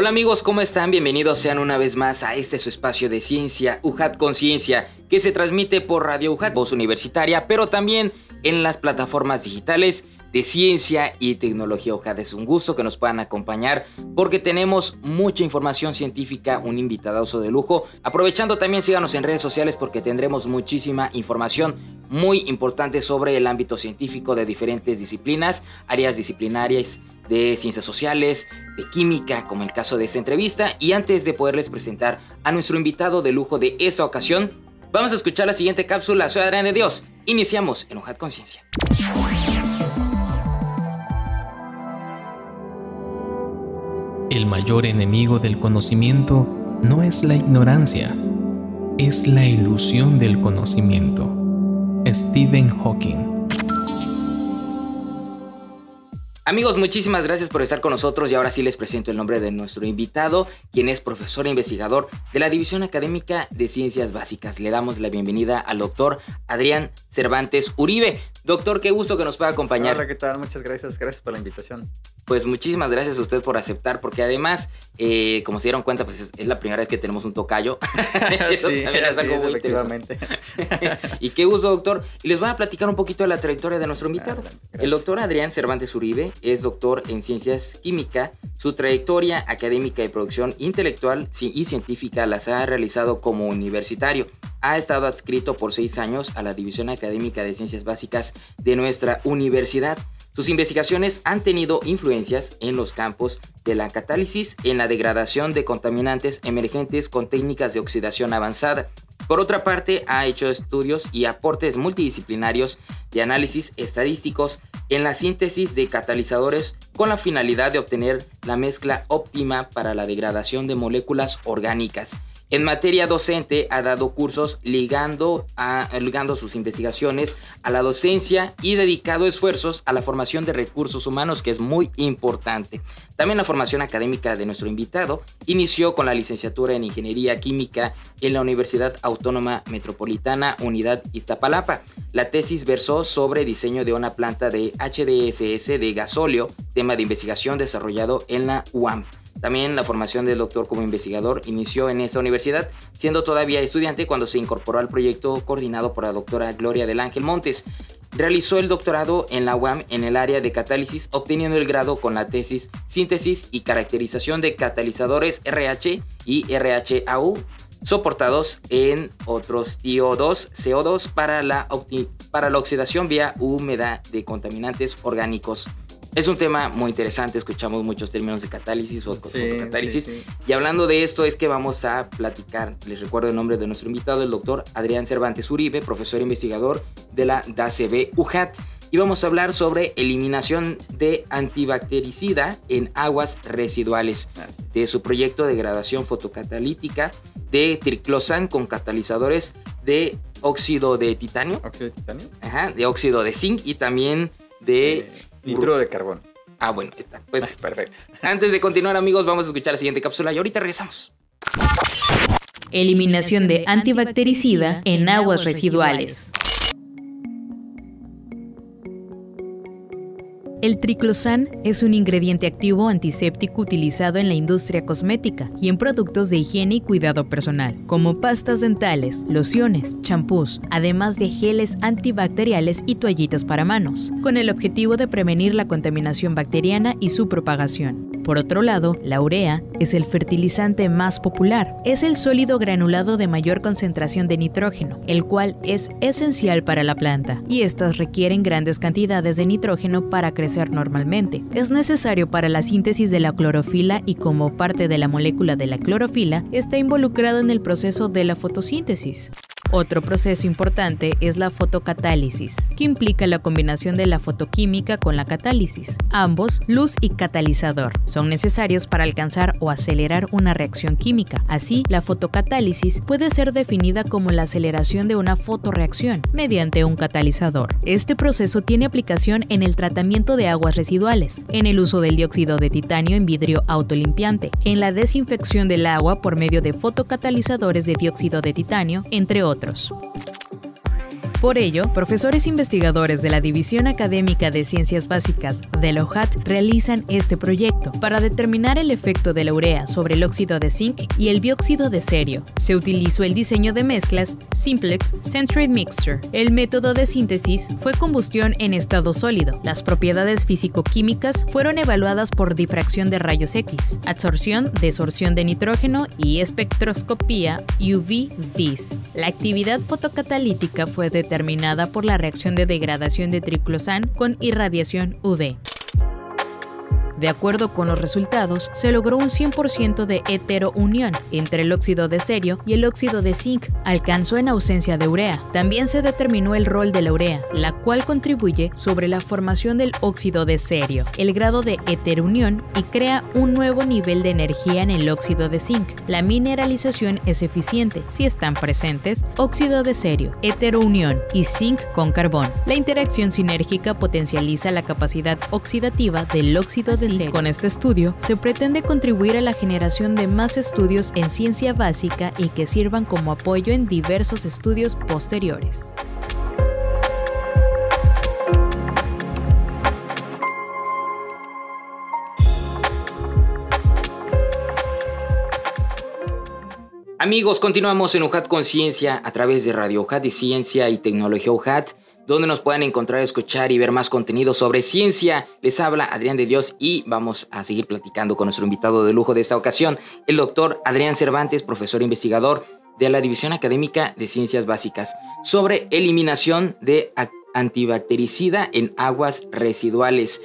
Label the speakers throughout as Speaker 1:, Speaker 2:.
Speaker 1: Hola amigos, ¿cómo están? Bienvenidos sean una vez más a este su espacio de ciencia, UJAT Conciencia, que se transmite por Radio UJAT, voz universitaria, pero también en las plataformas digitales de ciencia y tecnología UJAT. Es un gusto que nos puedan acompañar porque tenemos mucha información científica, un invitadazo de lujo. Aprovechando también síganos en redes sociales porque tendremos muchísima información muy importante sobre el ámbito científico de diferentes disciplinas, áreas disciplinarias de ciencias sociales, de química, como el caso de esta entrevista. Y antes de poderles presentar a nuestro invitado de lujo de esta ocasión, vamos a escuchar la siguiente cápsula. Soy Adrián de Dios. Iniciamos en Hojad Conciencia.
Speaker 2: El mayor enemigo del conocimiento no es la ignorancia, es la ilusión del conocimiento. Stephen Hawking
Speaker 1: Amigos, muchísimas gracias por estar con nosotros y ahora sí les presento el nombre de nuestro invitado, quien es profesor e investigador de la División Académica de Ciencias Básicas. Le damos la bienvenida al doctor Adrián Cervantes Uribe. Doctor, qué gusto que nos pueda acompañar.
Speaker 3: Hola, ¿qué tal? Muchas gracias. Gracias por la invitación.
Speaker 1: Pues muchísimas gracias a usted por aceptar, porque además, eh, como se dieron cuenta, pues es, la primera vez que tenemos un tocayo.
Speaker 3: Eso sí, también es algo muy efectivamente.
Speaker 1: y qué gusto, doctor. Y les voy a platicar un poquito de la trayectoria de nuestro invitado. el doctor Adrián Cervantes Uribe es doctor en ciencias química. Su trayectoria académica y producción intelectual y científica las ha realizado como universitario. Ha estado adscrito por seis años a la División Académica de Ciencias Básicas de nuestra universidad. Sus investigaciones han tenido influencias en los campos de la catálisis, en la degradación de contaminantes emergentes con técnicas de oxidación avanzada. Por otra parte, ha hecho estudios y aportes multidisciplinarios de análisis estadísticos en la síntesis de catalizadores con la finalidad de obtener la mezcla óptima para la degradación de moléculas orgánicas. En materia docente ha dado cursos ligando, sus investigaciones a la docencia y dedicado esfuerzos a la formación de recursos humanos, que es muy importante. También la formación académica de nuestro invitado inició con la licenciatura en Ingeniería Química en la Universidad Autónoma Metropolitana Unidad Iztapalapa. La tesis versó sobre diseño de una planta de HDSS de gasóleo, tema de investigación desarrollado en la UAM. También la formación del doctor como investigador inició en esa universidad, siendo todavía estudiante cuando se incorporó al proyecto coordinado por la doctora Gloria del Ángel Montes. Realizó el doctorado en la UAM en el área de catálisis, obteniendo el grado con la tesis Síntesis y caracterización de catalizadores RH y RHAU soportados en otros TO2, CO2 para la, para la oxidación vía húmeda de contaminantes orgánicos. Es un tema muy interesante, escuchamos muchos términos de catálisis o fotocatálisis. Y hablando de esto es que vamos a platicar, les recuerdo el nombre de nuestro invitado, el doctor Adrián Cervantes Uribe, profesor investigador de la DACB UJAT. Y vamos a hablar sobre eliminación de antibactericida en aguas residuales, de su proyecto de degradación fotocatalítica de triclosan con catalizadores de óxido de titanio.
Speaker 3: ¿Óxido de titanio?
Speaker 1: Ajá, de óxido de zinc y también de...
Speaker 3: Nitro de carbón.
Speaker 1: Ah, bueno, está. Pues perfecto. Antes de continuar, amigos, vamos a escuchar la siguiente cápsula y ahorita regresamos.
Speaker 4: Eliminación de antibactericida en aguas residuales. El triclosan es un ingrediente activo antiséptico utilizado en la industria cosmética y en productos de higiene y cuidado personal, como pastas dentales, lociones, champús, además de geles antibacteriales y toallitas para manos, con el objetivo de prevenir la contaminación bacteriana y su propagación. Por otro lado, la urea es el fertilizante más popular. Es el sólido granulado de mayor concentración de nitrógeno, el cual es esencial para la planta, y estas requieren grandes cantidades de nitrógeno para crecer normalmente. Es necesario para la síntesis de la clorofila y como parte de la molécula de la clorofila está involucrado en el proceso de la fotosíntesis. Otro proceso importante es la fotocatálisis, que implica la combinación de la fotoquímica con la catálisis. Ambos, luz y catalizador, son necesarios para alcanzar o acelerar una reacción química. Así, la fotocatálisis puede ser definida como la aceleración de una fotoreacción mediante un catalizador. Este proceso tiene aplicación en el tratamiento de aguas residuales, en el uso del dióxido de titanio en vidrio autolimpiante, en la desinfección del agua por medio de fotocatalizadores de dióxido de titanio, entre otros nosotros. Por ello, profesores investigadores de la División Académica de Ciencias Básicas de la realizan este proyecto para determinar el efecto de la urea sobre el óxido de zinc y el bióxido de cerio. Se utilizó el diseño de mezclas Simplex Centroid Mixture. El método de síntesis fue combustión en estado sólido. Las propiedades físico-químicas fueron evaluadas por difracción de rayos X, absorción, desorción de nitrógeno y espectroscopía UV-Vis. La actividad fotocatalítica fue de determinada por la reacción de degradación de triclosan con irradiación UV. De acuerdo con los resultados, se logró un 100% de heterounión entre el óxido de cerio y el óxido de zinc, alcanzó en ausencia de urea. También se determinó el rol de la urea, la cual contribuye sobre la formación del óxido de cerio, el grado de heterounión y crea un nuevo nivel de energía en el óxido de zinc. La mineralización es eficiente si están presentes óxido de cerio, heterounión y zinc con carbón. La interacción sinérgica potencializa la capacidad oxidativa del óxido de con este estudio, se pretende contribuir a la generación de más estudios en ciencia básica y que sirvan como apoyo en diversos estudios posteriores.
Speaker 1: Amigos, continuamos en UJAT Conciencia a través de Radio UJAT y Ciencia y Tecnología UJAT donde nos pueden encontrar, escuchar y ver más contenido sobre ciencia. Les habla Adrián de Dios y vamos a seguir platicando con nuestro invitado de lujo de esta ocasión, el doctor Adrián Cervantes, profesor investigador de la División Académica de Ciencias Básicas, sobre eliminación de antibactericida en aguas residuales.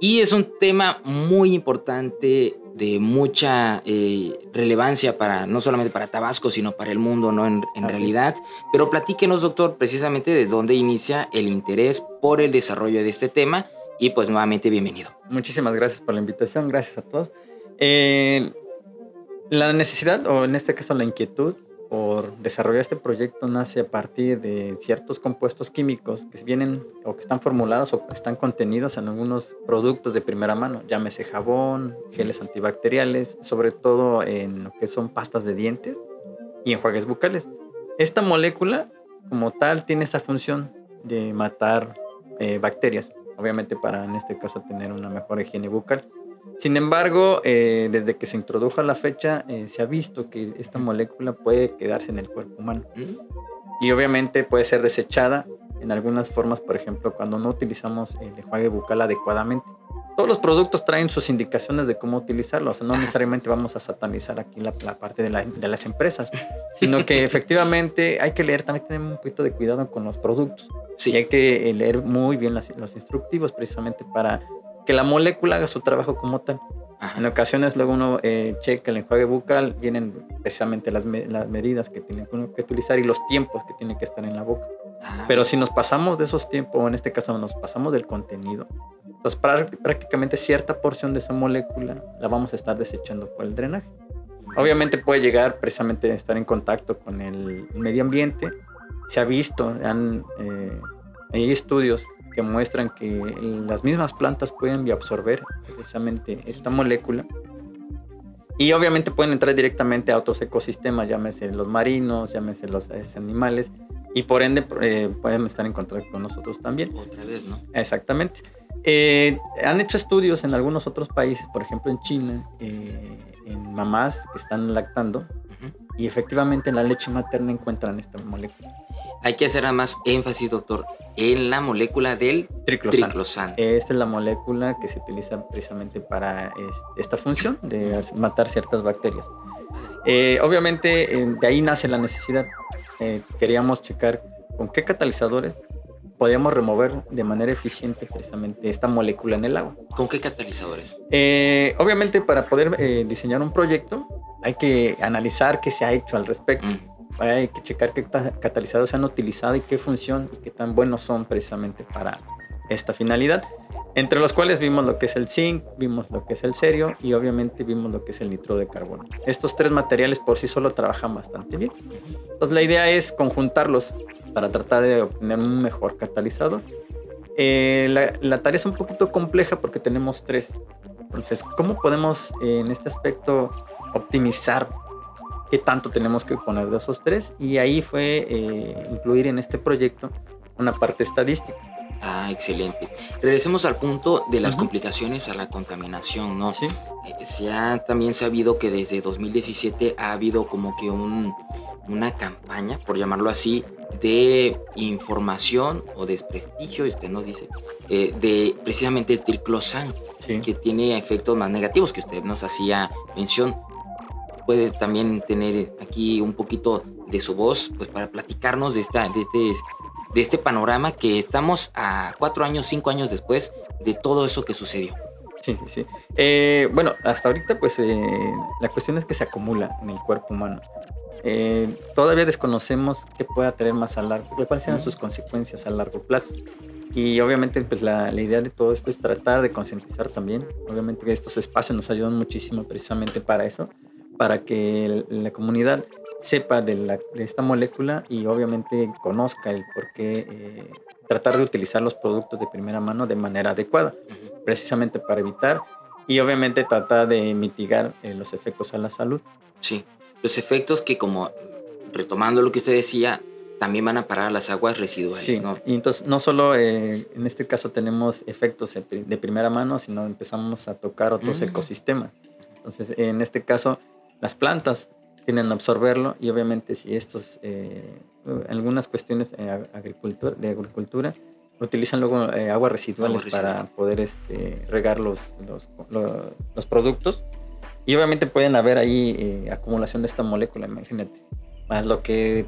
Speaker 1: Y es un tema muy importante de mucha eh, relevancia para no solamente para Tabasco, sino para el mundo, ¿no? En, realidad. Pero platíquenos, doctor, precisamente de dónde inicia el interés por el desarrollo de este tema. Y pues nuevamente, bienvenido.
Speaker 3: Muchísimas gracias por la invitación, gracias a todos. Eh, la necesidad, o en este caso la inquietud, por desarrollar este proyecto nace a partir de ciertos compuestos químicos que vienen o que están formulados o que están contenidos en algunos productos de primera mano, llámese jabón, geles antibacteriales, sobre todo en lo que son pastas de dientes y enjuagues bucales. Esta molécula como tal tiene esa función de matar eh, bacterias, obviamente para en este caso tener una mejor higiene bucal. Sin embargo, eh, desde que se introdujo a la fecha, eh, se ha visto que esta molécula puede quedarse en el cuerpo humano. Mm. Y obviamente puede ser desechada en algunas formas, por ejemplo, cuando no utilizamos el enjuague bucal adecuadamente. Todos los productos traen sus indicaciones de cómo utilizarlo, o sea, no necesariamente vamos a satanizar aquí la, parte de, las empresas, sino que efectivamente hay que leer, también tener un poquito de cuidado con los productos. Sí. Y hay que leer muy bien los instructivos precisamente para que la molécula haga su trabajo como tal. En ocasiones luego uno eh, checa el enjuague bucal, vienen precisamente las, medidas que tiene que utilizar y los tiempos que tiene que estar en la boca. Ah. Pero si nos pasamos de esos tiempos, o en este caso nos pasamos del contenido, pues prácticamente cierta porción de esa molécula la vamos a estar desechando por el drenaje. Obviamente puede llegar precisamente a estar en contacto con el medio ambiente. Se ha visto, han, eh, hay estudios que muestran que las mismas plantas pueden absorber precisamente esta molécula. Y obviamente pueden entrar directamente a otros ecosistemas, llámese los marinos, llámese los este, animales, y por ende eh, pueden estar en contacto con nosotros también.
Speaker 1: Otra vez, ¿no?
Speaker 3: Exactamente. Eh, han hecho estudios en algunos otros países, por ejemplo en China, eh, en mamás que están lactando, y efectivamente en la leche materna encuentran esta molécula.
Speaker 1: Hay que hacer más énfasis, doctor, en la molécula del triclosan.
Speaker 3: Esta es la molécula que se utiliza precisamente para esta función de matar ciertas bacterias. Eh, obviamente, de ahí nace la necesidad. Eh, queríamos checar con qué catalizadores podíamos remover de manera eficiente precisamente esta molécula en el agua.
Speaker 1: ¿Con qué catalizadores?
Speaker 3: Eh, obviamente, para poder diseñar un proyecto, hay que analizar qué se ha hecho al respecto. Mm. Hay que checar qué catalizadores se han utilizado y qué función y qué tan buenos son precisamente para esta finalidad. Entre los cuales vimos lo que es el zinc, vimos lo que es el cerio y obviamente vimos lo que es el nitro de carbono. Estos tres materiales por sí solo trabajan bastante bien. Entonces la idea es conjuntarlos para tratar de obtener un mejor catalizador. Eh, la, la, tarea es un poquito compleja porque tenemos tres. Entonces, ¿cómo podemos eh, en este aspecto optimizar qué tanto tenemos que poner de esos tres? Y ahí fue eh, incluir en este proyecto una parte estadística.
Speaker 1: Ah, excelente. Regresemos al punto de las complicaciones a la contaminación, ¿no?
Speaker 3: Sí.
Speaker 1: se ha también sabido que desde 2017 ha habido como que un, una campaña, por llamarlo así, de información o desprestigio, usted nos dice, eh, de precisamente el triclosan, que tiene efectos más negativos, que usted nos hacía mención. Puede también tener aquí un poquito de su voz, pues para platicarnos de, esta, de, este, de este panorama que estamos a cuatro años, cinco años después de todo eso que sucedió.
Speaker 3: Sí, sí. Eh, bueno, hasta ahorita, pues eh, la cuestión es que se acumula en el cuerpo humano. Eh, todavía desconocemos qué pueda tener más a largo, cuáles sean sus consecuencias a largo plazo. Y obviamente pues la, la, idea de todo esto es tratar de concientizar también. Obviamente estos espacios nos ayudan muchísimo precisamente para eso, para que la comunidad sepa de, la, de, esta molécula y obviamente conozca el por qué eh, tratar de utilizar los productos de primera mano de manera adecuada, precisamente para evitar y obviamente tratar de mitigar eh, los efectos a la salud.
Speaker 1: Sí, los efectos que como retomando lo que usted decía, también van a parar las aguas residuales.
Speaker 3: Sí,
Speaker 1: ¿no?
Speaker 3: y entonces no solo eh, en este caso tenemos efectos de primera mano, sino empezamos a tocar otros mm. ecosistemas. Entonces, en este caso, las plantas tienen a absorberlo y obviamente si estos, eh, algunas cuestiones de agricultura, de agricultura utilizan luego eh, aguas residuales para poder este, regar los, los, los productos y obviamente pueden haber ahí eh, acumulación de esta molécula, imagínate. Más lo que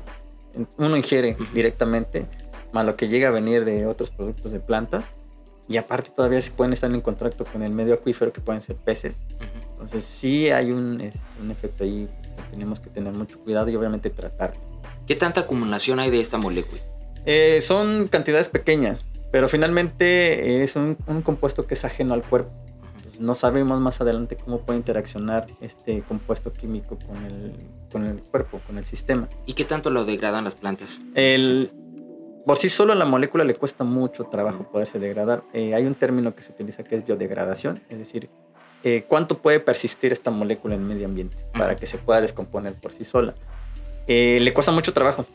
Speaker 3: uno ingiere directamente, más lo que llega a venir de otros productos de plantas. Y aparte todavía se pueden estar en contacto con el medio acuífero que pueden ser peces. Entonces sí hay un, un efecto ahí que tenemos que tener mucho cuidado y obviamente tratar.
Speaker 1: ¿Qué tanta acumulación hay de esta molécula?
Speaker 3: Eh, son cantidades pequeñas, pero finalmente es un, un compuesto que es ajeno al cuerpo no sabemos más adelante cómo puede interaccionar este compuesto químico con el, con el cuerpo, con el sistema.
Speaker 1: ¿Y qué tanto lo degradan las plantas?
Speaker 3: El, por sí solo la molécula le cuesta mucho trabajo poderse degradar. Eh, hay un término que se utiliza que es biodegradación, es decir, eh, cuánto puede persistir esta molécula en el medio ambiente para que se pueda descomponer por sí sola. Eh, le cuesta mucho trabajo.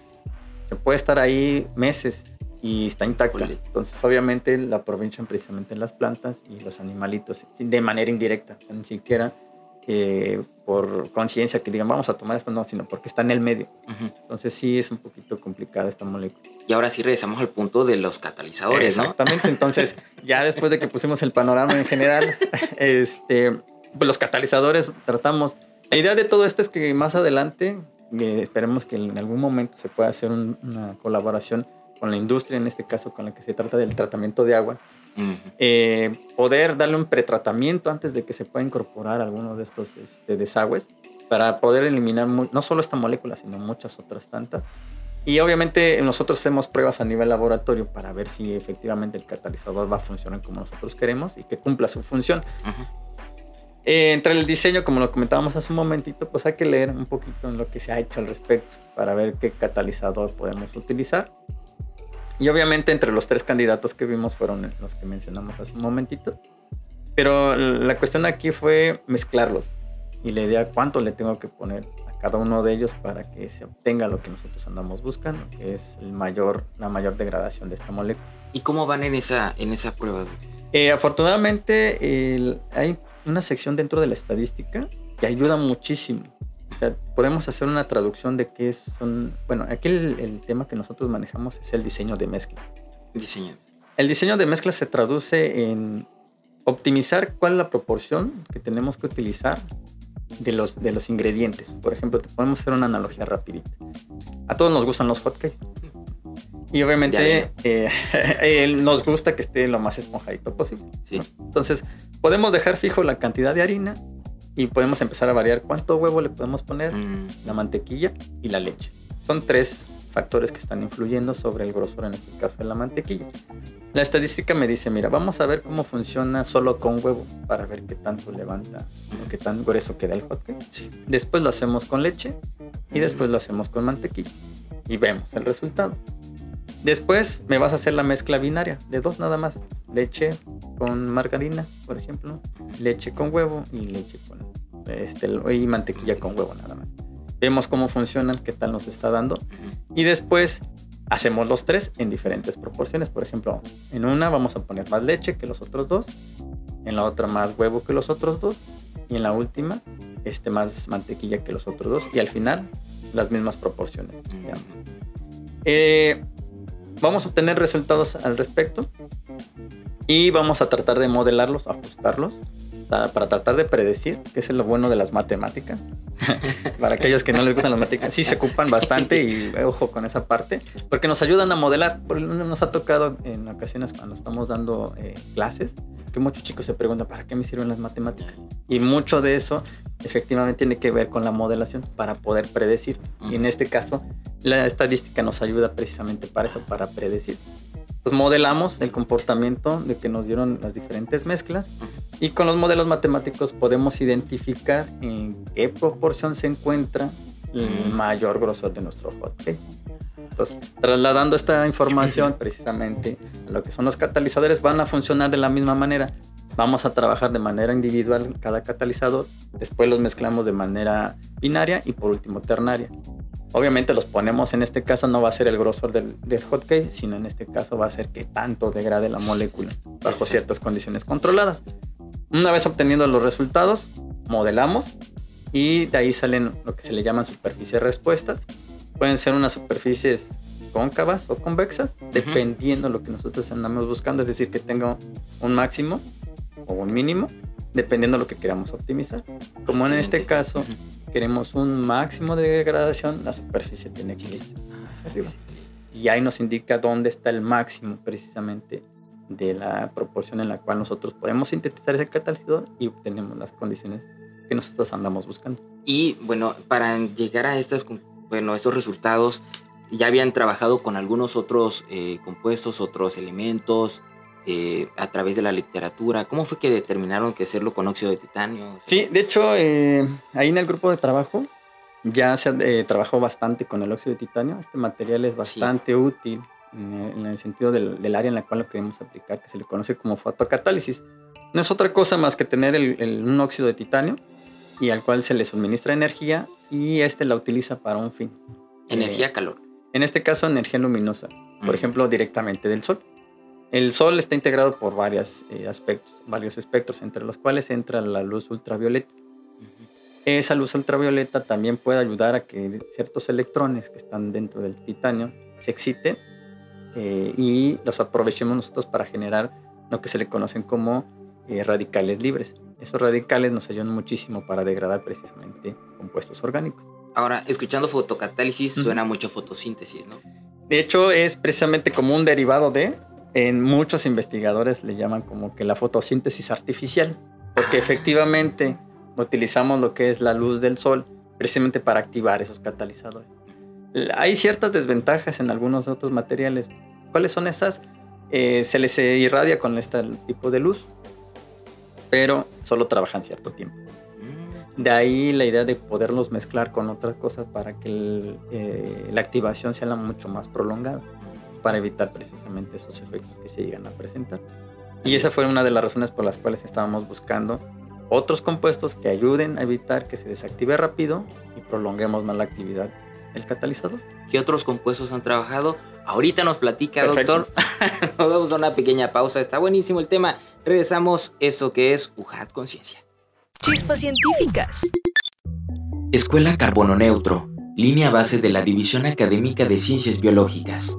Speaker 3: Se puede estar ahí meses, y está intacta. Entonces, obviamente, la aprovechan precisamente las plantas y los animalitos de manera indirecta, ni siquiera eh, por conciencia que digan vamos a tomar esto, no, sino porque está en el medio. Entonces, sí es un poquito complicada esta molécula.
Speaker 1: Y ahora sí regresamos al punto de los catalizadores,
Speaker 3: Exactamente. Entonces, ya después de que pusimos el panorama en general, este, pues los catalizadores tratamos. La idea de todo esto es que más adelante, eh, esperemos que en algún momento se pueda hacer una colaboración con la industria, en este caso con la que se trata del tratamiento de agua, eh, poder darle un pretratamiento antes de que se pueda incorporar algunos de estos este, desagües para poder eliminar no solo esta molécula, sino muchas otras tantas. Y obviamente nosotros hacemos pruebas a nivel laboratorio para ver si efectivamente el catalizador va a funcionar como nosotros queremos y que cumpla su función. Eh, entre el diseño, como lo comentábamos hace un momentito, pues hay que leer un poquito en lo que se ha hecho al respecto para ver qué catalizador podemos utilizar y obviamente entre los tres candidatos que vimos fueron los que mencionamos hace un momentito. Pero la cuestión aquí fue mezclarlos y la idea cuánto le tengo que poner a cada uno de ellos para que se obtenga lo que nosotros andamos buscando, que es el mayor, la mayor degradación de esta molécula.
Speaker 1: ¿Y cómo van en esa, en esa prueba?
Speaker 3: Eh, afortunadamente hay una sección dentro de la estadística que ayuda muchísimo. O sea, podemos hacer una traducción de qué son. Bueno, aquí el, tema que nosotros manejamos es el diseño de mezcla.
Speaker 1: Diseño.
Speaker 3: El diseño de mezcla se traduce en optimizar cuál es la proporción que tenemos que utilizar de los, de los ingredientes. Por ejemplo, te podemos hacer una analogía rapidita. A todos nos gustan los hotcakes. Y obviamente eh, nos gusta que esté lo más esponjadito posible.
Speaker 1: Sí.
Speaker 3: Entonces, podemos dejar fijo la cantidad de harina y podemos empezar a variar cuánto huevo le podemos poner, mm. la mantequilla y la leche. son tres factores que están influyendo sobre el grosor, en este caso de la mantequilla. La estadística me dice, mira, vamos a ver cómo funciona solo con huevo para ver qué tanto levanta o qué tan grueso queda el hotcake.
Speaker 1: Sí.
Speaker 3: Después lo hacemos con leche y después lo hacemos con mantequilla y vemos el resultado. Después me vas a hacer la mezcla binaria de dos nada más. Leche con margarina, por ejemplo, leche con huevo y leche con este, y mantequilla con huevo nada más. Vemos cómo funcionan, qué tal nos está dando y después hacemos los tres en diferentes proporciones. Por ejemplo, en una vamos a poner más leche que los otros dos, en la otra más huevo que los otros dos y en la última este más mantequilla que los otros dos y al final las mismas proporciones. Eh, vamos a obtener resultados al respecto y vamos a tratar de modelarlos, ajustarlos para, para tratar de predecir, que es lo bueno de las matemáticas. para aquellos que no les gustan las matemáticas, sí se ocupan bastante y ojo con esa parte, porque nos ayudan a modelar. Por- Nos ha tocado en ocasiones cuando estamos dando eh, clases que muchos chicos se preguntan, ¿para qué me sirven las matemáticas? Y mucho de eso efectivamente tiene que ver con la modelación para poder predecir. Y en este caso, la estadística nos ayuda precisamente para eso, para predecir. Pues modelamos el comportamiento de que nos dieron las diferentes mezclas y con los modelos matemáticos podemos identificar en qué proporción se encuentra el mayor grosor de nuestro hot cake. Entonces, trasladando esta información precisamente a lo que son los catalizadores, van a funcionar de la misma manera. Vamos a trabajar de manera individual cada catalizador, después los mezclamos de manera binaria y por último ternaria. Obviamente los ponemos, en este caso no va a ser el grosor del, del hot cake, sino en este caso va a ser que tanto degrade la molécula bajo ciertas condiciones controladas. Una vez obteniendo los resultados, modelamos y de ahí salen lo que se le llaman superficies respuestas. Pueden ser unas superficies cóncavas o convexas, dependiendo de lo que nosotros andamos buscando, es decir, que tenga un máximo o un mínimo, dependiendo de lo que queramos optimizar. Como en este caso queremos un máximo de degradación, la superficie tiene que ir hacia arriba. Y ahí nos indica dónde está el máximo precisamente de la proporción en la cual nosotros podemos sintetizar ese catalizador y obtenemos las condiciones que nosotros andamos buscando.
Speaker 1: Y bueno, para llegar a estas, bueno, estos resultados, ya habían trabajado con algunos otros eh, compuestos, otros elementos, eh, a través de la literatura. ¿Cómo fue que determinaron que hacerlo con óxido de titanio?
Speaker 3: Sí, de hecho, eh, ahí en el grupo de trabajo ya se eh, trabajó bastante con el óxido de titanio. Este material es bastante útil en el, en el sentido del, del área en la cual lo queremos aplicar, que se le conoce como fotocatálisis. No es otra cosa más que tener el- el- un óxido de titanio y al cual se le suministra energía y este la utiliza para un fin.
Speaker 1: Energía,
Speaker 3: Eh,
Speaker 1: calor.
Speaker 3: en este caso, energía luminosa, por ejemplo, directamente del sol. El sol está integrado por varios aspectos, varios espectros, entre los cuales entra la luz ultravioleta. Esa luz ultravioleta también puede ayudar a que ciertos electrones que están dentro del titanio se exciten eh, y los aprovechemos nosotros para generar lo que se le conocen como eh, radicales libres. Esos radicales nos ayudan muchísimo para degradar precisamente compuestos orgánicos.
Speaker 1: Ahora, escuchando fotocatálisis,
Speaker 3: Ujú.
Speaker 1: suena mucho fotosíntesis, ¿no?
Speaker 3: De hecho, es precisamente como un derivado de, en muchos investigadores le llaman como que la fotosíntesis artificial, porque
Speaker 1: Ah.
Speaker 3: efectivamente utilizamos lo que es la luz del sol precisamente para activar esos catalizadores. Hay ciertas desventajas en algunos otros materiales. ¿Cuáles son esas? Eh, se les irradia con este tipo de luz, pero solo trabajan cierto tiempo.
Speaker 1: Mm.
Speaker 3: De ahí la idea de poderlos mezclar con otras cosas para que el, eh, la activación sea la mucho más prolongada, para evitar precisamente esos efectos que se llegan a presentar. Y esa fue una de las razones por las cuales estábamos buscando otros compuestos que ayuden a evitar que se desactive rápido y prolonguemos más la actividad del catalizador.
Speaker 1: ¿Qué otros compuestos han trabajado? Ahorita nos platica,
Speaker 3: Perfecto.
Speaker 1: doctor. nos vamos a una pequeña pausa. Está buenísimo el tema. Regresamos. Eso que es UJAT Conciencia.
Speaker 4: Chispas científicas.
Speaker 1: Escuela Carbono Neutro, línea base de la División Académica de Ciencias Biológicas.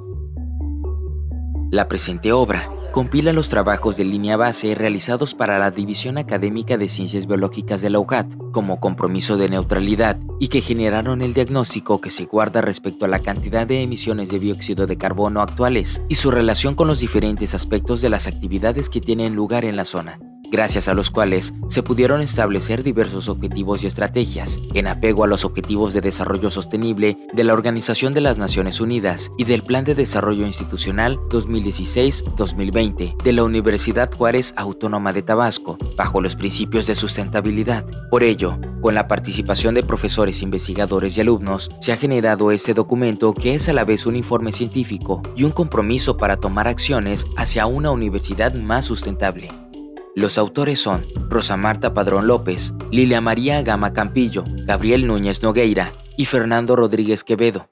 Speaker 1: La presente obra compila los trabajos de línea base realizados para la División Académica de Ciencias Biológicas de la UJAT como compromiso de neutralidad y que generaron el diagnóstico que se guarda respecto a la cantidad de emisiones de dióxido de carbono actuales y su relación con los diferentes aspectos de las actividades que tienen lugar en la zona. Gracias a los cuales se pudieron establecer diversos objetivos y estrategias en apego a los objetivos de desarrollo sostenible de la Organización de las Naciones Unidas y del Plan de Desarrollo Institucional 2016-2020 de la Universidad Juárez Autónoma de Tabasco, bajo los principios de sustentabilidad. Por ello, con la participación de profesores, investigadores y alumnos, se ha generado este documento que es a la vez un informe científico y un compromiso para tomar acciones hacia una universidad más sustentable. Los autores son Rosa Marta Padrón López, Lilia María Gama Campillo, Gabriel Núñez Nogueira y Fernando Rodríguez Quevedo.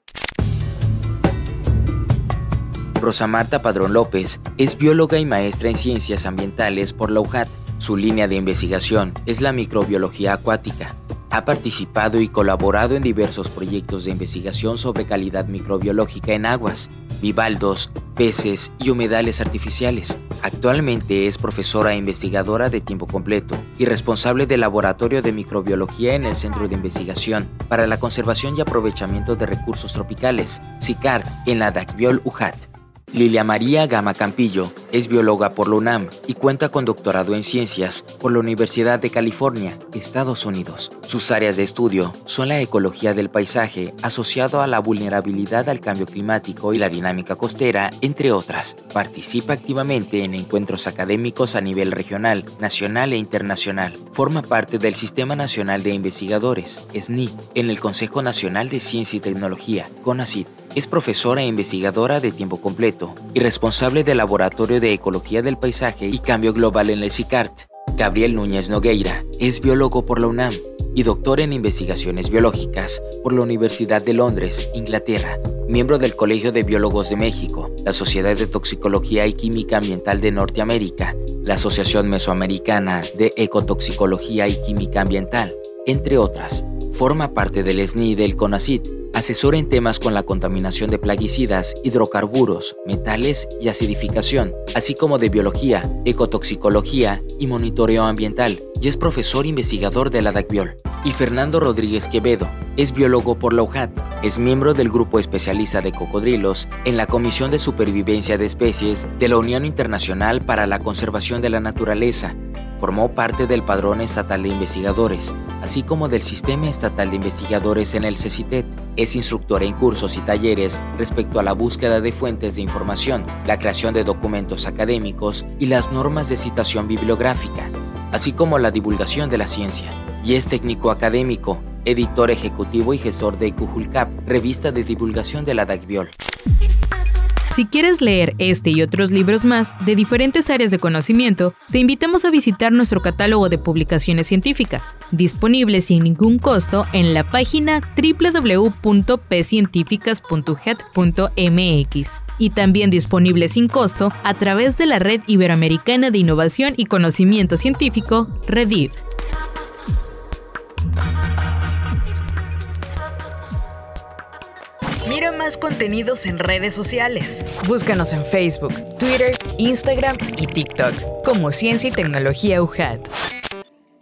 Speaker 1: Rosa Marta Padrón López es bióloga y maestra en ciencias ambientales por la UJAT. Su línea de investigación es la microbiología acuática. Ha participado y colaborado en diversos proyectos de investigación sobre calidad microbiológica en aguas, bivaldos, peces y humedales artificiales. Actualmente es profesora e investigadora de tiempo completo y responsable del Laboratorio de Microbiología en el Centro de Investigación para la Conservación y Aprovechamiento de Recursos Tropicales, SICAR, en la DACBIOL UJAT. Lilia María Gama Campillo es bióloga por la UNAM y cuenta con doctorado en ciencias por la Universidad de California, Estados Unidos. Sus áreas de estudio son la ecología del paisaje asociado a la vulnerabilidad al cambio climático y la dinámica costera, entre otras. Participa activamente en encuentros académicos a nivel regional, nacional e internacional. Forma parte del Sistema Nacional de Investigadores, SNI, en el Consejo Nacional de Ciencia y Tecnología, CONACYT es profesora e investigadora de tiempo completo y responsable del Laboratorio de Ecología del Paisaje y Cambio Global en el CICART. Gabriel Núñez Nogueira es biólogo por la UNAM y doctor en investigaciones biológicas por la Universidad de Londres, Inglaterra, miembro del Colegio de Biólogos de México, la Sociedad de Toxicología y Química Ambiental de Norteamérica, la Asociación Mesoamericana de Ecotoxicología y Química Ambiental, entre otras. Forma parte del SNI del CONACIT asesora en temas con la contaminación de plaguicidas, hidrocarburos, metales y acidificación, así como de biología, ecotoxicología y monitoreo ambiental, y es profesor investigador de la DACBIOL. Y Fernando Rodríguez Quevedo, es biólogo por la UJAT, es miembro del grupo especialista de cocodrilos en la Comisión de Supervivencia de Especies de la Unión Internacional para la Conservación de la Naturaleza Formó parte del Padrón Estatal de Investigadores, así como del Sistema Estatal de Investigadores en el CECITET. Es instructor en cursos y talleres respecto a la búsqueda de fuentes de información, la creación de documentos académicos y las normas de citación bibliográfica, así como la divulgación de la ciencia. Y es técnico académico, editor ejecutivo y gestor de Cujulcap, revista de divulgación de la DACBIOL.
Speaker 4: Si quieres leer este y otros libros más de diferentes áreas de conocimiento, te invitamos a visitar nuestro catálogo de publicaciones científicas, disponible sin ningún costo en la página www.pcientificas.head.mx y también disponible sin costo a través de la Red Iberoamericana de Innovación y Conocimiento Científico, REDIV. Mira más contenidos en redes sociales. Búscanos en Facebook, Twitter, Instagram y TikTok como Ciencia y Tecnología UJAT.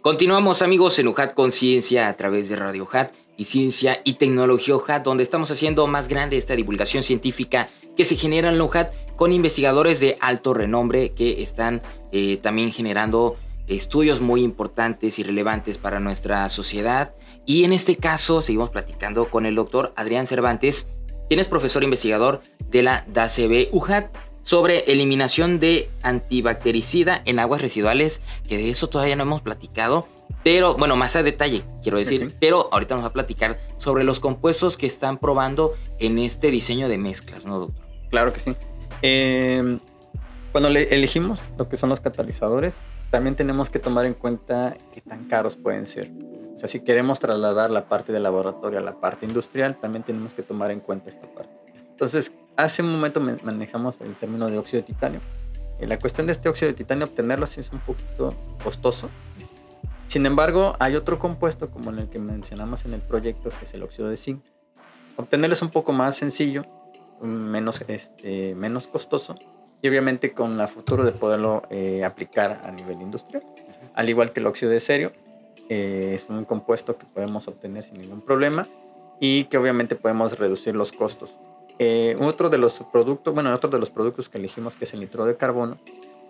Speaker 1: Continuamos amigos en UJAT Conciencia a través de Radio UJAT y Ciencia y Tecnología UJAT, donde estamos haciendo más grande esta divulgación científica que se genera en la UJAT con investigadores de alto renombre que están eh, también generando estudios muy importantes y relevantes para nuestra sociedad. Y en este caso seguimos platicando con el doctor Adrián Cervantes, quien es profesor investigador de la DACB UJAT sobre eliminación de antibactericida en aguas residuales, que de eso todavía no hemos platicado, pero bueno, más a detalle quiero decir, pero ahorita nos va a platicar sobre los compuestos que están probando en este diseño de mezclas, ¿no, doctor?
Speaker 3: Claro que sí. Em, cuando le elegimos lo que son los catalizadores, también tenemos que tomar en cuenta qué tan caros pueden ser. O sea, si queremos trasladar la parte de laboratorio a la parte industrial, también tenemos que tomar en cuenta esta parte. Entonces, hace un momento manejamos el término de óxido de titanio. Y la cuestión de este óxido de titanio, obtenerlo así es un poquito costoso. Sin embargo, hay otro compuesto como el que mencionamos en el proyecto, que es el óxido de zinc. Obtenerlo es un poco más sencillo, menos, este, menos costoso y obviamente con la futuro de poderlo eh, aplicar a nivel industrial. Al igual que el óxido de serio, eh, es un compuesto que podemos obtener sin ningún problema y que obviamente podemos reducir los costos. Eh, otro de los productos, bueno, otro de los productos que elegimos que es el nitro de carbono,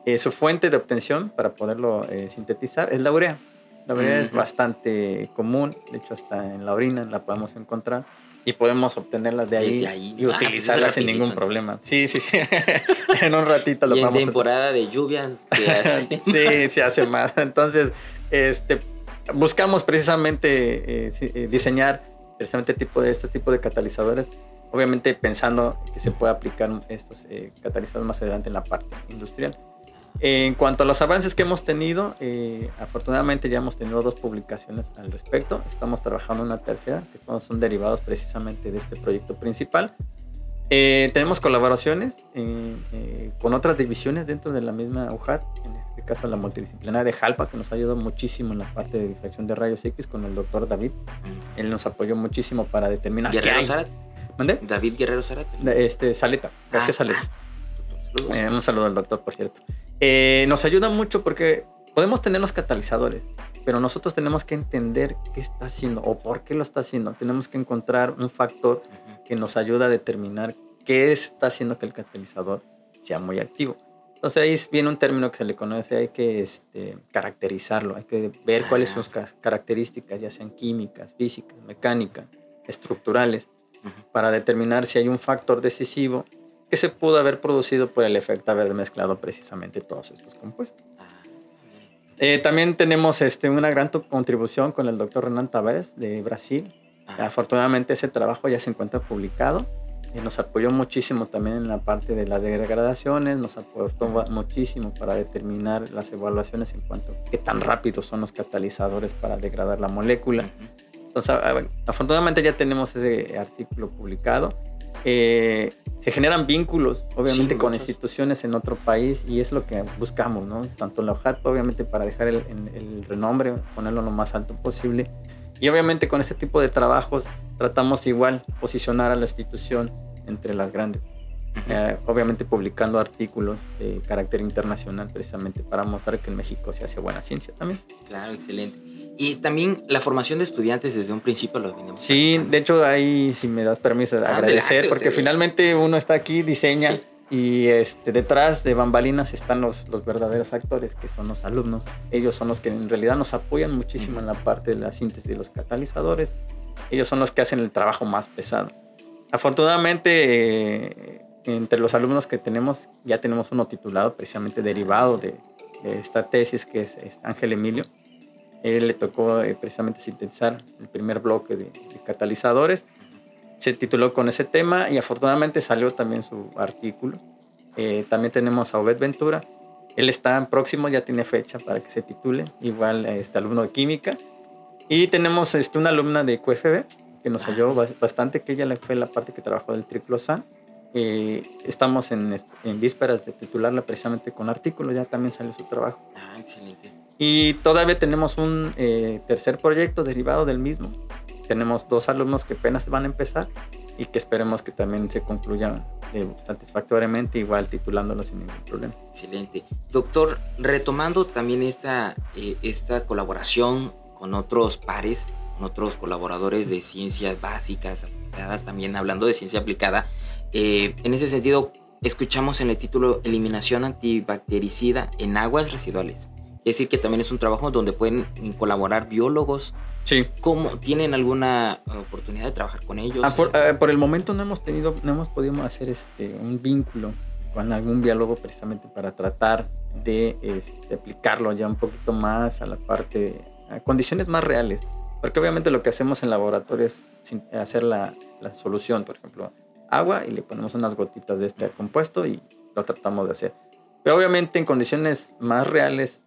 Speaker 3: Eh, su fuente de obtención para poderlo eh, sintetizar es la urea. La urea es bastante común, de hecho hasta en la orina la podemos encontrar y podemos obtenerla de ahí, y ah, pues utilizarla sin ningún problema. Sí, sí, sí. en un ratito lo
Speaker 1: y
Speaker 3: en
Speaker 1: temporada de lluvias se hace.
Speaker 3: sí, se hace más. Entonces, este, buscamos precisamente eh, diseñar precisamente tipo de este tipo de catalizadores obviamente pensando que se puede aplicar estos eh, catalizadores más adelante en la parte industrial. En cuanto a los avances que hemos tenido, eh, afortunadamente ya hemos tenido dos publicaciones al respecto. Estamos trabajando en una tercera, que son derivados precisamente de este proyecto principal. Eh, tenemos colaboraciones con otras divisiones dentro de la misma UJAT, en este caso la multidisciplinaria de Jalpa, que nos ha ayudado muchísimo en la parte de difracción de rayos X con el doctor David. Él nos apoyó muchísimo para determinar qué hay.
Speaker 1: David Guerrero Zarate.
Speaker 3: Este, Saleta, gracias ah, Saleta. Ah, eh, un saludo al doctor, por cierto. Eh, nos ayuda mucho porque podemos tener los catalizadores, pero nosotros tenemos que entender qué está haciendo o por qué lo está haciendo. Tenemos que encontrar un factor que nos ayuda a determinar qué está haciendo que el catalizador sea muy activo. Entonces ahí viene un término que se le conoce, hay que este, caracterizarlo, hay que ver cuáles son sus características, ya sean químicas, físicas, mecánicas, estructurales para determinar si hay un factor decisivo que se pudo haber producido por el efecto haber mezclado precisamente todos estos compuestos. Eh, también tenemos este, una gran contribución con el doctor Renan Tavares de Brasil. Afortunadamente ese trabajo ya se encuentra publicado. y nos apoyó muchísimo también en la parte de las degradaciones, nos aportó muchísimo para determinar las evaluaciones en cuanto a qué tan rápidos son los catalizadores para degradar la molécula. Entonces, afortunadamente ya tenemos ese artículo publicado. Eh, se generan vínculos, obviamente, con instituciones en otro país y es lo que buscamos, ¿no? Tanto la OJAT, obviamente, para dejar el, renombre, ponerlo lo más alto posible. Y obviamente con este tipo de trabajos tratamos igual posicionar a la institución entre las grandes. Eh, obviamente publicando artículos de carácter internacional precisamente para mostrar que en México se hace buena ciencia también.
Speaker 1: Claro, excelente. Y también la formación de estudiantes desde un principio lo venimos.
Speaker 3: Sí, de hecho ahí, si me das permiso, de agradecer, porque finalmente uno está aquí, diseña, y este, detrás de bambalinas están los, los verdaderos actores, que son los alumnos. Ellos son los que en realidad nos apoyan muchísimo en la parte de la síntesis de los catalizadores. Ellos son los que hacen el trabajo más pesado. Afortunadamente, eh, entre los alumnos que tenemos, ya tenemos uno titulado precisamente derivado de, esta tesis, que es Ángel Emilio él le tocó eh, precisamente sintetizar el primer bloque de, catalizadores. Se tituló con ese tema y afortunadamente salió también su artículo. Eh, también tenemos a Obed Ventura. Él está próximo, ya tiene fecha para que se titule. Igual este alumno de química. Y tenemos este, una alumna de QFB que nos ayudó bastante, que ella fue la parte que trabajó del triclosan. Eh, estamos en, en, vísperas de titularla precisamente con artículo, ya también salió su trabajo.
Speaker 1: Ah, excelente.
Speaker 3: Y todavía tenemos un eh, tercer proyecto derivado del mismo. Tenemos dos alumnos que apenas van a empezar y que esperemos que también se concluyan eh, satisfactoriamente, igual titulándolos sin ningún problema.
Speaker 1: Excelente. Doctor, retomando también esta, eh, esta colaboración con otros pares, con otros colaboradores de ciencias básicas, aplicadas, también hablando de ciencia aplicada, en ese sentido, escuchamos en el título Eliminación antibactericida en aguas residuales. Es decir, que también es un trabajo donde pueden colaborar biólogos.
Speaker 3: Sí.
Speaker 1: ¿Cómo tienen alguna oportunidad de trabajar con ellos?
Speaker 3: Ah, eh, por, el momento no hemos tenido, no hemos podido hacer este un vínculo con algún biólogo precisamente para tratar de este, aplicarlo ya un poquito más a la parte, a condiciones más reales. Porque obviamente lo que hacemos en laboratorio es hacer la, la solución, por ejemplo, agua y le ponemos unas gotitas de este compuesto y lo tratamos de hacer. Pero obviamente en condiciones más reales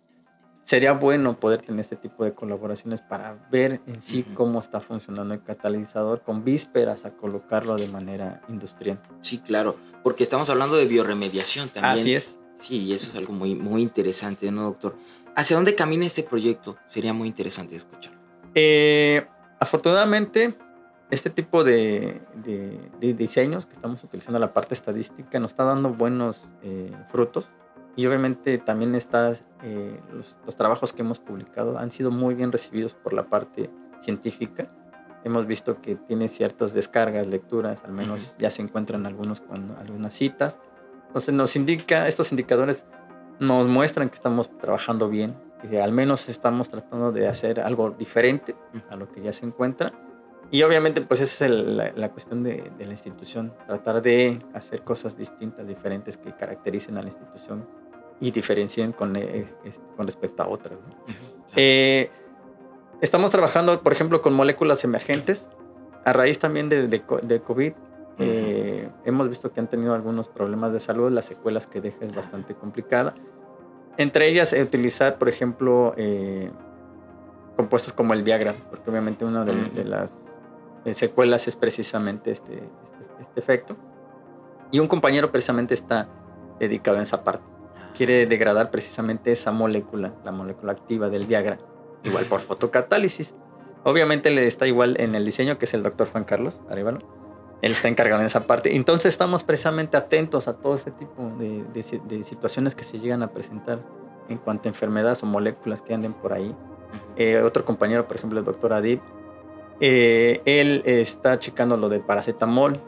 Speaker 3: sería bueno poder tener este tipo de colaboraciones para ver en sí cómo está funcionando el catalizador con vísperas a colocarlo de manera industrial.
Speaker 1: Sí, claro, porque estamos hablando de bioremediación también.
Speaker 3: Así es.
Speaker 1: Sí, y eso es algo muy, muy interesante, ¿no, doctor? ¿Hacia dónde camina este proyecto? Sería muy interesante escuchar.
Speaker 3: Eh, afortunadamente, este tipo de, diseños que estamos utilizando la parte estadística nos está dando buenos eh, frutos y obviamente también estas, eh, los, trabajos que hemos publicado han sido muy bien recibidos por la parte científica. Hemos visto que tiene ciertas descargas, lecturas, al menos ya se encuentran algunos con algunas citas. Entonces nos indica, estos indicadores nos muestran que estamos trabajando bien, que al menos estamos tratando de hacer algo diferente a lo que ya se encuentra. Y obviamente, pues esa es la, cuestión de, la institución, tratar de hacer cosas distintas, diferentes, que caractericen a la institución y diferencien con, eh, con respecto a otras. Eh, estamos trabajando, por ejemplo, con moléculas emergentes. A raíz también de, de, COVID, eh, hemos visto que han tenido algunos problemas de salud, las secuelas que deja es bastante complicada. Entre ellas, utilizar, por ejemplo, compuestos como el Viagra, porque obviamente una de, las secuelas es precisamente este, este, este, efecto. Y un compañero precisamente está dedicado en esa parte. Quiere degradar precisamente esa molécula, la molécula activa del Viagra, igual por fotocatálisis. Obviamente le está igual en el diseño, que es el doctor Juan Carlos Arevalo. Él está encargado en esa parte. Entonces estamos precisamente atentos a todo ese tipo de, de, situaciones que se llegan a presentar en cuanto a enfermedades o moléculas que anden por ahí. Eh, otro compañero, por ejemplo, el doctor Adib, eh, él está checando lo de paracetamol,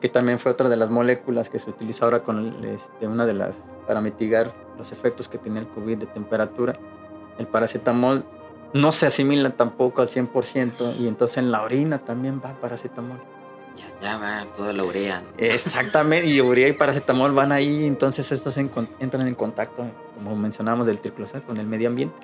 Speaker 3: que también fue otra de las moléculas que se utiliza ahora con este, una de las para mitigar los efectos que tiene el COVID de temperatura. El paracetamol no se asimila tampoco al 100% y entonces en la orina también va paracetamol.
Speaker 1: Ya, ya va toda la urea.
Speaker 3: Exactamente, y urea y paracetamol van ahí, entonces estos entran en contacto, como mencionábamos del triclosal, con el medio ambiente.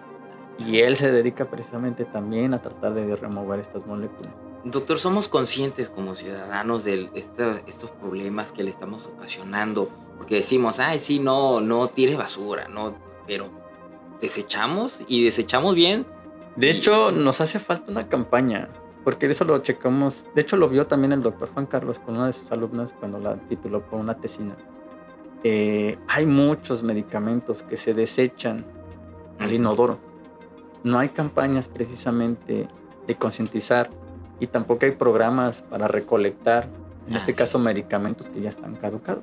Speaker 3: Y él se dedica precisamente también a tratar de remover estas moléculas.
Speaker 1: Doctor, somos conscientes como ciudadanos de estos problemas que le estamos ocasionando, porque decimos, ay, sí, no, no tires basura, no, pero desechamos y desechamos bien.
Speaker 3: De hecho, nos hace falta una campaña, porque eso lo checamos. De hecho, lo vio también el doctor Juan Carlos con una de sus alumnas cuando la tituló por una tesina. Eh, hay muchos medicamentos que se desechan al inodoro no hay campañas precisamente de concientizar y tampoco hay programas para recolectar, en este caso, medicamentos que ya están caducados.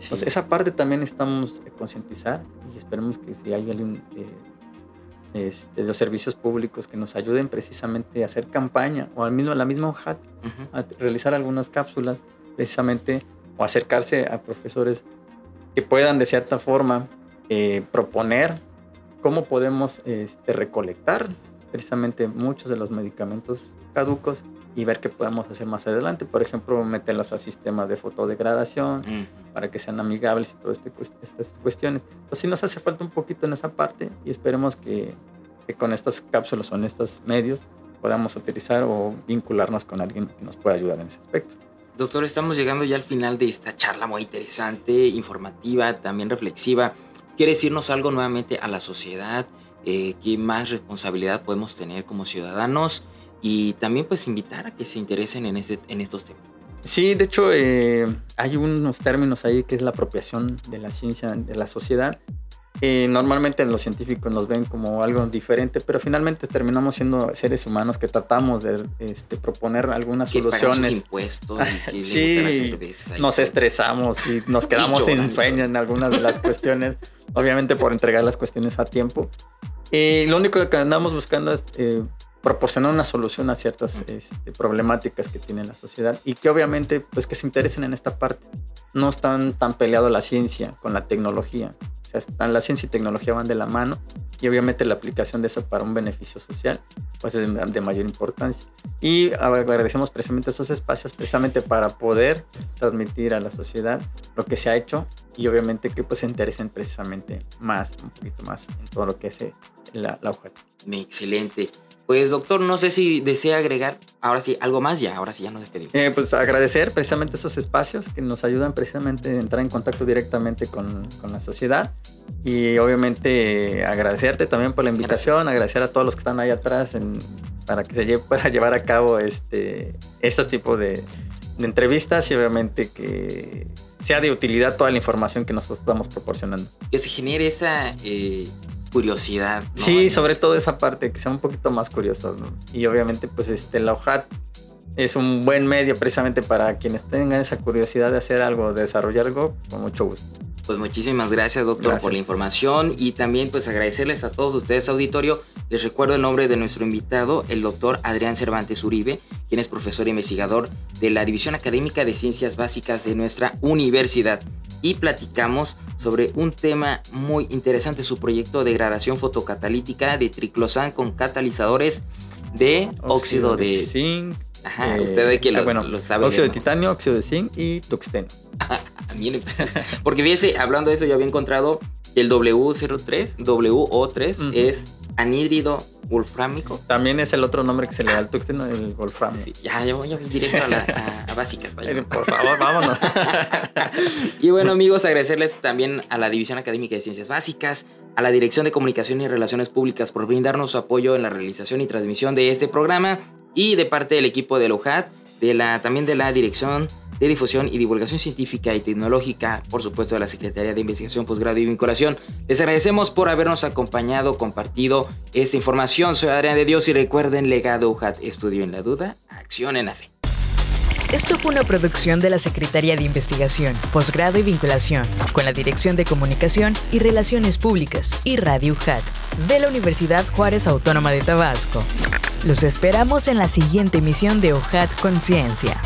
Speaker 3: Entonces, esa parte también estamos a concientizar y esperemos que si hay alguien este, de los servicios públicos que nos ayuden precisamente a hacer campaña o al mismo, a la misma hoja a realizar algunas cápsulas precisamente o acercarse a profesores que puedan de cierta forma eh, proponer cómo podemos este, recolectar precisamente muchos de los medicamentos caducos y ver qué podemos hacer más adelante. Por ejemplo, meterlos a sistemas de fotodegradación para que sean amigables y todas este, estas cuestiones. Pues sí nos hace falta un poquito en esa parte y esperemos que, que, con estas cápsulas o en estos medios podamos utilizar o vincularnos con alguien que nos pueda ayudar en ese aspecto.
Speaker 1: Doctor, estamos llegando ya al final de esta charla muy interesante, informativa, también reflexiva. ¿Quiere decirnos algo nuevamente a la sociedad? Eh, ¿Qué más responsabilidad podemos tener como ciudadanos? Y también pues invitar a que se interesen en, este, en estos temas.
Speaker 3: Sí, de hecho eh, hay unos términos ahí que es la apropiación de la ciencia de la sociedad normalmente los científicos nos ven como algo diferente, pero finalmente terminamos siendo seres humanos que tratamos de este, proponer algunas soluciones.
Speaker 1: impuestos
Speaker 3: sí, nos estresamos y nos quedamos sin sueño en algunas de las cuestiones, obviamente por entregar las cuestiones a tiempo. Y lo único que andamos buscando es eh, proporcionar una solución a ciertas este, problemáticas que tiene la sociedad y que obviamente pues que se interesen en esta parte. No están tan peleado la ciencia con la tecnología la ciencia y tecnología van de la mano y obviamente la aplicación de eso para un beneficio social pues es de, mayor importancia. Y agradecemos precisamente esos espacios precisamente para poder transmitir a la sociedad lo que se ha hecho y obviamente que pues se interesen precisamente más, un poquito más en todo lo que es eh, la, la objeto.
Speaker 1: Excelente. Pues doctor, no sé si desea agregar ahora sí algo más ya, ahora sí ya nos despedimos.
Speaker 3: Eh, pues agradecer precisamente esos espacios que nos ayudan precisamente a entrar en contacto directamente con, con la sociedad y obviamente agradecerte también por la invitación, agradecer a todos los que están ahí atrás para que se pueda llevar a cabo este, estos tipos de, de entrevistas y obviamente que sea de utilidad toda la información que nosotros estamos proporcionando.
Speaker 1: Que se genere esa... Eh curiosidad.
Speaker 3: Sí, sobre todo esa parte, que sea un poquito más curioso Y obviamente, pues este, la OJAT es un buen medio precisamente para quienes tengan esa curiosidad de hacer algo, de desarrollar algo, con mucho gusto.
Speaker 1: Pues muchísimas gracias, doctor, por la información y también pues agradecerles a todos ustedes, auditorio. Les recuerdo el nombre de nuestro invitado, el doctor Adrián Cervantes Uribe, quien es profesor e investigador de la División Académica de Ciencias Básicas de nuestra universidad. y platicamos sobre un tema muy interesante, su proyecto de degradación fotocatalítica de triclosan con catalizadores de óxido, de,
Speaker 3: zinc.
Speaker 1: Ajá, usted de que lo,
Speaker 3: bueno,
Speaker 1: lo sabe.
Speaker 3: Óxido de titanio, óxido de zinc y tuxteno.
Speaker 1: Porque fíjese, hablando de eso, yo había encontrado que el W03, WO3
Speaker 3: Ujú.
Speaker 1: es anhídrido wolfrámico.
Speaker 3: También es el otro nombre que se le da al tuxteno, el wolframio.
Speaker 1: Sí, ya, ya voy a ir directo a, la- a- a básicas. vaya.
Speaker 3: Por favor, vámonos.
Speaker 1: Y bueno, amigos, agradecerles también a la División Académica de Ciencias Básicas, a la Dirección de Comunicación y Relaciones Públicas por brindarnos su apoyo en la realización y transmisión de este programa y de parte del equipo de LOJAT, de la, también de la Dirección de Difusión y Divulgación Científica y Tecnológica, por supuesto de la Secretaría de Investigación, Posgrado y Vinculación. Les agradecemos por habernos acompañado, compartido esta información. Soy Adrián de Dios y recuerden, legado UJAT, estudio en la duda, acción en la fe.
Speaker 4: Esto fue una producción de la Secretaría de Investigación, Posgrado y Vinculación, con la Dirección de Comunicación y Relaciones Públicas y Radio UJAT de la Universidad Juárez Autónoma de Tabasco. Los esperamos en la siguiente emisión de UJAT Conciencia.